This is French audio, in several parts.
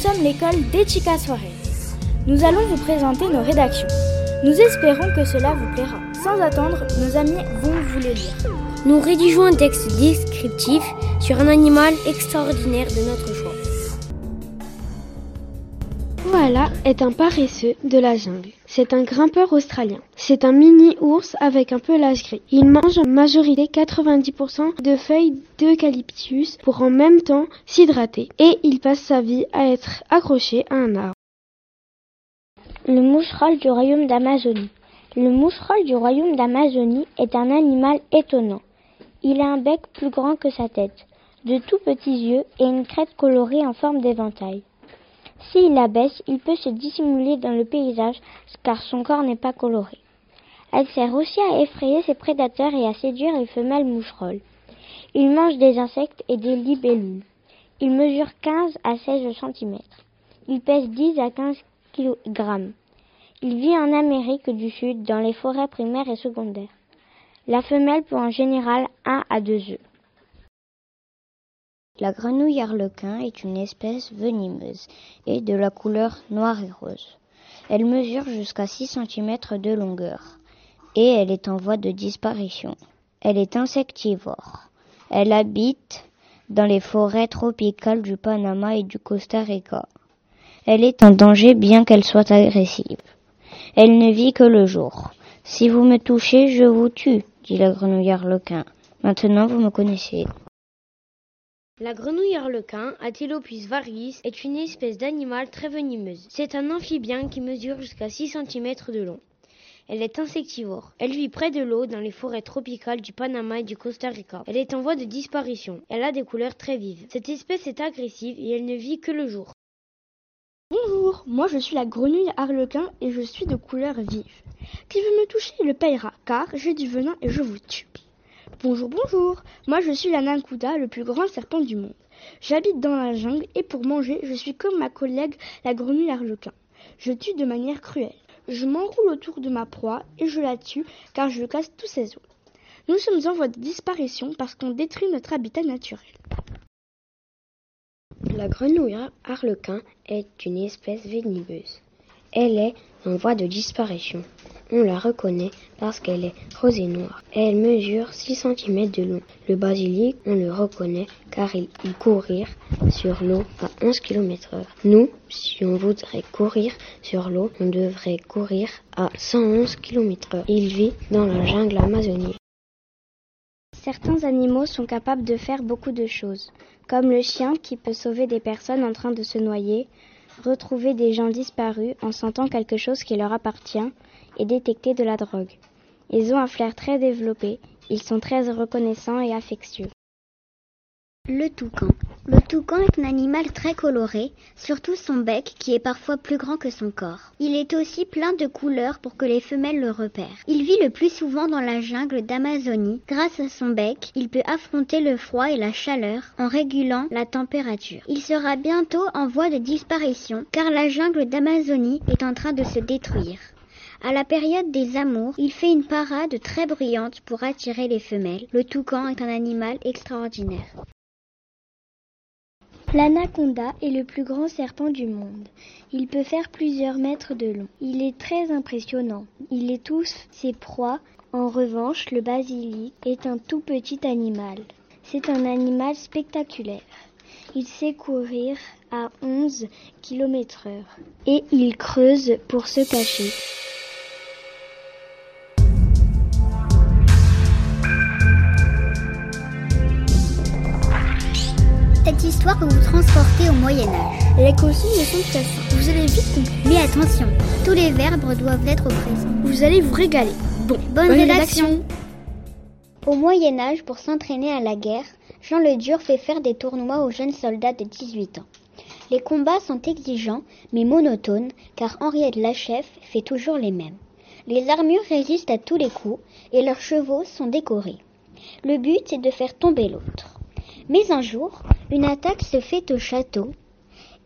sommes l'école d'Echika Suarez. Nous allons vous présenter nos rédactions. Nous espérons que cela vous plaira. Sans attendre, nos amis vont vous les lire. Nous rédigeons un texte descriptif sur un animal extraordinaire de notre choix. Koala est un paresseux de la jungle. C'est un grimpeur australien. C'est un mini-ours avec un pelage gris. Il mange en majorité 90% de feuilles d'eucalyptus pour en même temps s'hydrater. Et il passe sa vie à être accroché à un arbre. Le moucheral du royaume d'Amazonie. Le moucheral du royaume d'Amazonie est un animal étonnant. Il a un bec plus grand que sa tête, de tout petits yeux et une crête colorée en forme d'éventail. S'il abaisse, il peut se dissimuler dans le paysage car son corps n'est pas coloré. Elle sert aussi à effrayer ses prédateurs et à séduire les femelles moucherolles. Il mange des insectes et des libellules. Il mesure 15 à 16 cm. Il pèse 10 à 15 kg. Il vit en Amérique du Sud dans les forêts primaires et secondaires. La femelle pond en général 1 à 2 œufs. La grenouille arlequin est une espèce venimeuse et de la couleur noire et rose. Elle mesure jusqu'à 6 cm de longueur et elle est en voie de disparition. Elle est insectivore. Elle habite dans les forêts tropicales du Panama et du Costa Rica. Elle est en danger bien qu'elle soit agressive. Elle ne vit que le jour. Si vous me touchez, je vous tue, dit la grenouille arlequin. Maintenant vous me connaissez. La grenouille arlequin, Atelopus variis, est une espèce d'animal très venimeuse. C'est un amphibien qui mesure jusqu'à 6 cm de long. Elle est insectivore. Elle vit près de l'eau dans les forêts tropicales du Panama et du Costa Rica. Elle est en voie de disparition. Elle a des couleurs très vives. Cette espèce est agressive et elle ne vit que le jour. Bonjour, moi je suis la grenouille arlequin et je suis de couleur vive. Qui veut me toucher? Le payera, car j'ai du venin et je vous tue. Bonjour, bonjour. Moi, je suis l'anaconda, le plus grand serpent du monde. J'habite dans la jungle et pour manger, je suis comme ma collègue la grenouille arlequin. Je tue de manière cruelle. Je m'enroule autour de ma proie et je la tue car je casse tous ses os. Nous sommes en voie de disparition parce qu'on détruit notre habitat naturel. La grenouille arlequin est une espèce venimeuse. Elle est en voie de disparition. On la reconnaît parce qu'elle est rose et noire. Elle mesure 6 cm de long. Le basilic, on le reconnaît car il peut courir sur l'eau à 11 km heure. Nous, si on voudrait courir sur l'eau, on devrait courir à 111 km heure. Il vit dans la jungle amazonienne. Certains animaux sont capables de faire beaucoup de choses, comme le chien qui peut sauver des personnes en train de se noyer, retrouver des gens disparus en sentant quelque chose qui leur appartient et détecter de la drogue. Ils ont un flair très développé, ils sont très reconnaissants et affectueux. Le toucan. Le toucan est un animal très coloré, surtout son bec qui est parfois plus grand que son corps. Il est aussi plein de couleurs pour que les femelles le repèrent. Il vit le plus souvent dans la jungle d'Amazonie. Grâce à son bec, il peut affronter le froid et la chaleur en régulant la température. Il sera bientôt en voie de disparition car la jungle d'Amazonie est en train de se détruire. À la période des amours, il fait une parade très bruyante pour attirer les femelles. Le toucan est un animal extraordinaire. L'anaconda est le plus grand serpent du monde. Il peut faire plusieurs mètres de long. Il est très impressionnant. Il étouffe ses proies. En revanche, le basilic est un tout petit animal. C'est un animal spectaculaire. Il sait courir à 11 km heure et il creuse pour se cacher. Histoire vous transporter au Moyen Âge. Les consignes sont très simples. Vous allez vite comprendre. Mais attention, tous les verbes doivent être présents. Vous allez vous régaler. Bon, bonne, bonne rédaction. rédaction. Au Moyen Âge, pour s'entraîner à la guerre, Jean le Dur fait faire des tournois aux jeunes soldats de 18 ans. Les combats sont exigeants mais monotones car Henriette la chef fait toujours les mêmes. Les armures résistent à tous les coups et leurs chevaux sont décorés. Le but est de faire tomber l'autre. Mais un jour, une attaque se fait au château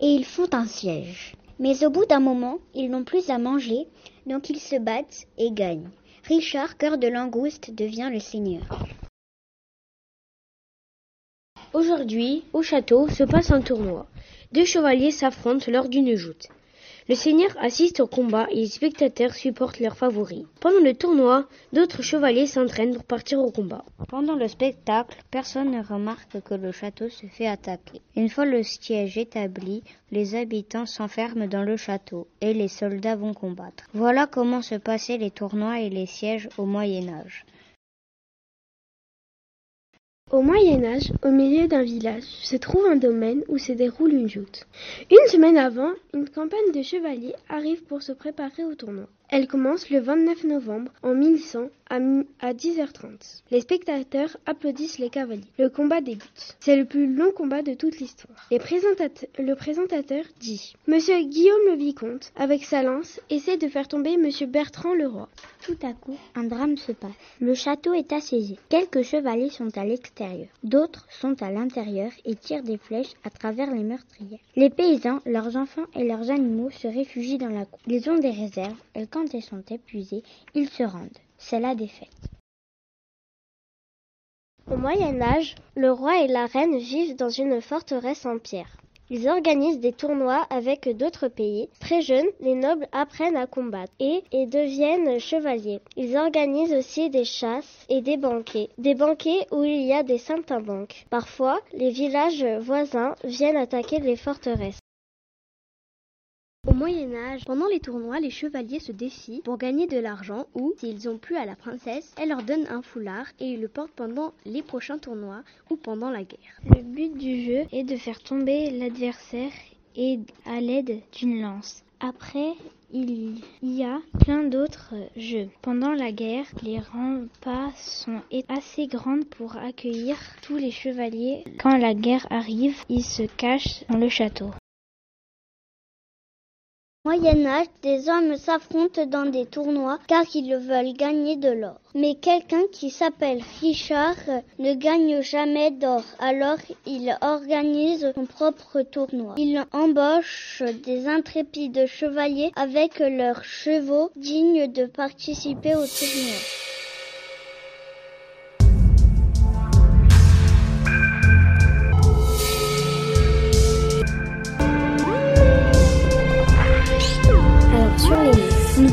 et ils font un siège. Mais au bout d'un moment, ils n'ont plus à manger, donc ils se battent et gagnent. Richard, cœur de langouste, devient le seigneur. Aujourd'hui, au château, se passe un tournoi. Deux chevaliers s'affrontent lors d'une joute. Le seigneur assiste au combat et les spectateurs supportent leurs favoris. Pendant le tournoi, d'autres chevaliers s'entraînent pour partir au combat. Pendant le spectacle, personne ne remarque que le château se fait attaquer. Une fois le siège établi, les habitants s'enferment dans le château et les soldats vont combattre. Voilà comment se passaient les tournois et les sièges au Moyen Âge. Au Moyen Âge, au milieu d'un village, se trouve un domaine où se déroule une joute. Une semaine avant, une campagne de chevaliers arrive pour se préparer au tournoi. Elle commence le 29 novembre en 1100 à, 10h30. Les spectateurs applaudissent les cavaliers. Le combat débute. C'est le plus long combat de toute l'histoire. le présentateur dit Monsieur Guillaume le Vicomte, avec sa lance, essaie de faire tomber Monsieur Bertrand le roi. Tout à coup, un drame se passe. Le château est assiégé. Quelques chevaliers sont à l'extérieur. D'autres sont à l'intérieur et tirent des flèches à travers les meurtrières. Les paysans, leurs enfants et leurs animaux se réfugient dans la cour. Ils ont des réserves quand ils sont épuisés, ils se rendent. C'est la défaite. Au Moyen Âge, le roi et la reine vivent dans une forteresse en pierre. Ils organisent des tournois avec d'autres pays. Très jeunes, les nobles apprennent à combattre et, deviennent chevaliers. Ils organisent aussi des chasses et des banquets. Des banquets où il y a des saltimbanques. Parfois, les villages voisins viennent attaquer les forteresses. Au Moyen Âge, pendant les tournois, les chevaliers se défient pour gagner de l'argent ou, s'ils ont plu à la princesse, elle leur donne un foulard et ils le portent pendant les prochains tournois ou pendant la guerre. Le but du jeu est de faire tomber l'adversaire à l'aide d'une lance. Après, il y a plein d'autres jeux. Pendant la guerre, les remparts sont assez grands pour accueillir tous les chevaliers. Quand la guerre arrive, ils se cachent dans le château. Moyen Âge, des hommes s'affrontent dans des tournois car ils veulent gagner de l'or. Mais quelqu'un qui s'appelle Richard ne gagne jamais d'or, alors il organise son propre tournoi. Il embauche des intrépides chevaliers avec leurs chevaux dignes de participer au tournoi.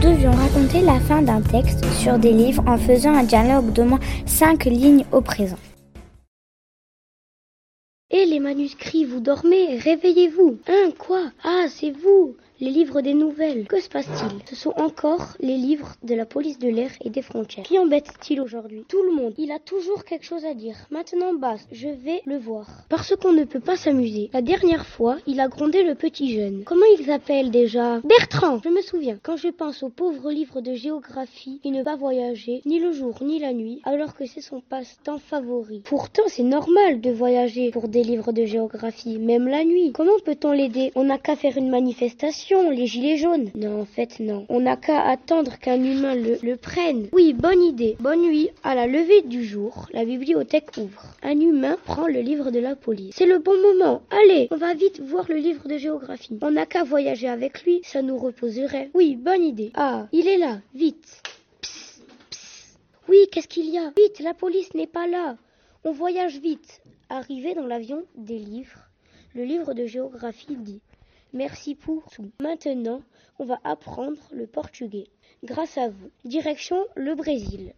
Devions raconter la fin d'un texte sur des livres en faisant un dialogue d'au moins cinq lignes au présent. Manuscrits, vous dormez Réveillez-vous Hein Quoi? Ah, c'est vous les livres des nouvelles. Que se passe-t-il? Ce sont encore les livres de la police de l'air et des frontières. Qui embête-t-il aujourd'hui? Tout le monde. Il a toujours quelque chose à dire. Maintenant, basse, je vais le voir. Parce qu'on ne peut pas s'amuser. La dernière fois, il a grondé le petit jeune. Comment il s'appelle déjà? Bertrand Je me souviens. Quand je pense au pauvre livre de géographie, il ne va voyager ni le jour ni la nuit, alors que c'est son passe-temps favori. Pourtant, c'est normal de voyager pour des livres de géographie, même la nuit. Comment peut-on l'aider? On n'a qu'à faire une manifestation les gilets jaunes. Non, en fait, non. On n'a qu'à attendre qu'un humain le, prenne. Oui, bonne idée. Bonne nuit. À la levée du jour, la bibliothèque ouvre. Un humain prend le livre de la police. C'est le bon moment. Allez, on va vite voir le livre de géographie. On n'a qu'à voyager avec lui, ça nous reposerait. Oui, bonne idée. Ah, il est là. Vite. Psst, psst. Oui, qu'est-ce qu'il y a? Vite, la police n'est pas là. On voyage vite. Arrivé dans l'avion des livres, le livre de géographie dit Merci pour tout. Maintenant, on va apprendre le portugais. Grâce à vous. Direction le Brésil.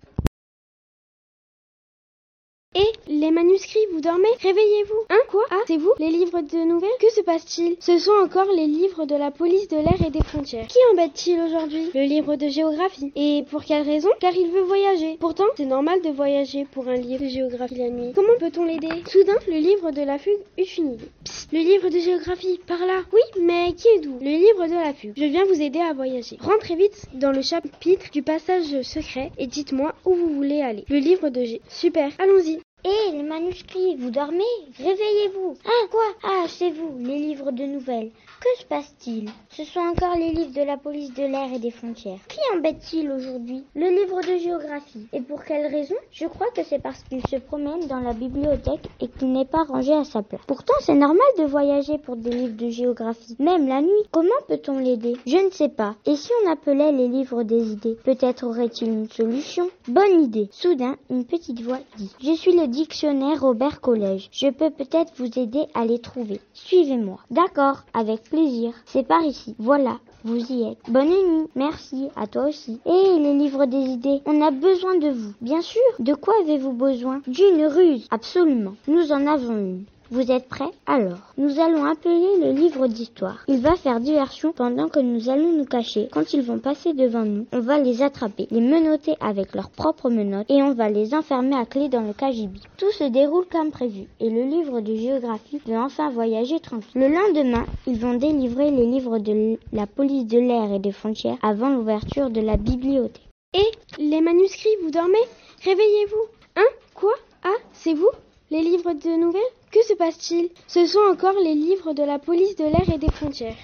Les manuscrits, vous dormez? Réveillez-vous Hein? Quoi? Ah, c'est vous? Les livres de nouvelles? Que se passe-t-il? Ce sont encore les livres de la police de l'air et des frontières. Qui embête-t-il aujourd'hui? Le livre de géographie. Et pour quelle raison? Car il veut voyager. Pourtant, c'est normal de voyager pour un livre de géographie la nuit. Comment peut-on l'aider? Soudain, le livre de la fugue eut une idée. Psst, le livre de géographie, par là. Oui, mais qui est d'où Le livre de la fugue. Je viens vous aider à voyager. Rentrez vite dans le chapitre du passage secret et dites-moi où vous voulez aller. Le livre de G. Super, allons-y. Hé, les manuscrits, vous dormez? Réveillez-vous Ah, quoi? Ah, c'est vous, les livres de nouvelles. Que se passe-t-il? Ce sont encore les livres de la police de l'air et des frontières. Qui embête-t-il aujourd'hui? Le livre de géographie. Et pour quelle raison? Je crois que c'est parce qu'il se promène dans la bibliothèque et qu'il n'est pas rangé à sa place. Pourtant, c'est normal de voyager pour des livres de géographie, même la nuit. Comment peut-on l'aider? Je ne sais pas. Et si on appelait les livres des idées? Peut-être aurait-il une solution? Bonne idée. Soudain, une petite voix dit Je suis le dictionnaires Robert Collège. Je peux peut-être vous aider à les trouver. Suivez-moi. D'accord, avec plaisir. C'est par ici. Voilà, vous y êtes. Bonne nuit. Merci. À toi aussi. Et les livres des idées. On a besoin de vous. Bien sûr. De quoi avez-vous besoin? D'une ruse. Absolument. Nous en avons une. Vous êtes prêts? Alors, nous allons appeler le livre d'histoire. Il va faire diversion pendant que nous allons nous cacher. Quand ils vont passer devant nous, on va les attraper, les menotter avec leurs propres menottes et on va les enfermer à clé dans le cagibi. Tout se déroule comme prévu et le livre de géographie va enfin voyager tranquille. Le lendemain, ils vont délivrer les livres de la police de l'air et des frontières avant l'ouverture de la bibliothèque. Et les manuscrits, vous dormez? Réveillez-vous. Hein? Quoi? Ah, c'est vous Les livres de nouvelles? Que se passe-t-il? Ce sont encore les livres de la police de l'air et des frontières.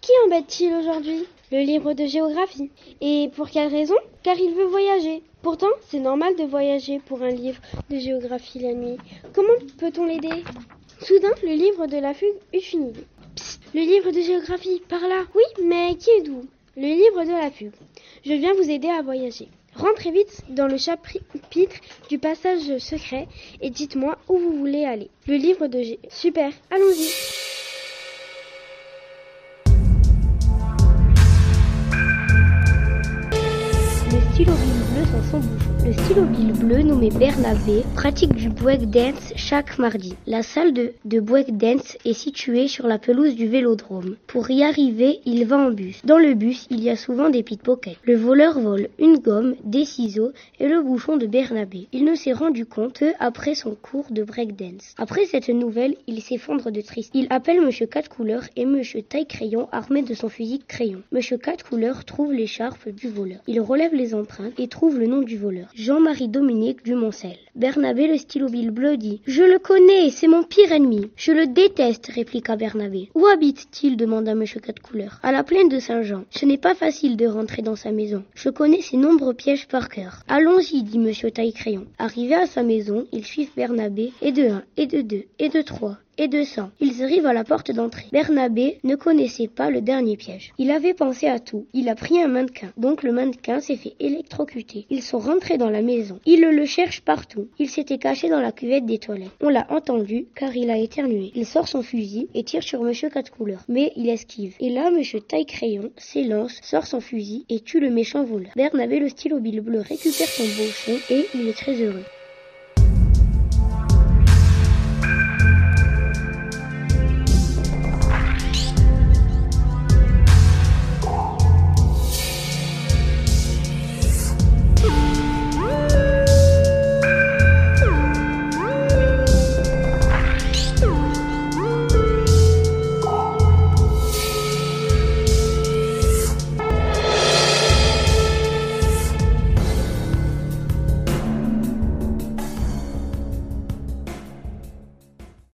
Qui embête-t-il aujourd'hui? Le livre de géographie. Et pour quelle raison? Car il veut voyager. Pourtant, c'est normal de voyager pour un livre de géographie la nuit. Comment peut-on l'aider? Soudain, le livre de la fugue eut une idée. Psst, le livre de géographie, par là. Oui, mais qui est vous Le livre de la fugue. Je viens vous aider à voyager. Rentrez vite dans le chapitre du passage secret et dites-moi où vous voulez aller. Le livre de G. Super, allons-y. Le stylo bleu nommé Bernabé pratique du breakdance chaque mardi. La salle de, de breakdance est située sur la pelouse du vélodrome. Pour y arriver, il va en bus. Dans le bus, il y a souvent des pickpockets. Le voleur vole une gomme, des ciseaux et le bouchon de Bernabé. Il ne s'est rendu compte que après son cours de breakdance. Après cette nouvelle, il s'effondre de triste. Il appelle Monsieur Quatre Couleurs et Monsieur Taille Crayon armé de son fusil crayon. Monsieur Quatre Couleurs trouve l'écharpe du voleur. Il relève les empreintes et trouve le nom du voleur. Jean-Marie Dominique Dumoncel. Bernabé le stylo bleu dit Je le connais, c'est mon pire ennemi. Je le déteste, répliqua Bernabé. Où habite-t-il? demanda M. Quatre Couleurs. À la plaine de Saint-Jean. Ce n'est pas facile de rentrer dans sa maison. Je connais ses nombreux pièges par cœur. Allons-y, dit M. Taille-Crayon. Arrivé à sa maison, ils suivent Bernabé, et de un, et de deux, et de trois, et de sang. Ils arrivent à la porte d'entrée. Bernabé ne connaissait pas le dernier piège. Il avait pensé à tout. Il a pris un mannequin. Donc le mannequin s'est fait électrocuter. Ils sont rentrés dans la maison. Il le cherche partout. Il s'était caché dans la cuvette des toilettes. On l'a entendu car il a éternué. Il sort son fusil et tire sur Monsieur Quatre Couleurs. Mais il esquive. Et là, Monsieur Taille Crayon s'élance, sort son fusil et tue le méchant voleur. Bernabé le stylo bleu récupère son bouchon et il est très heureux.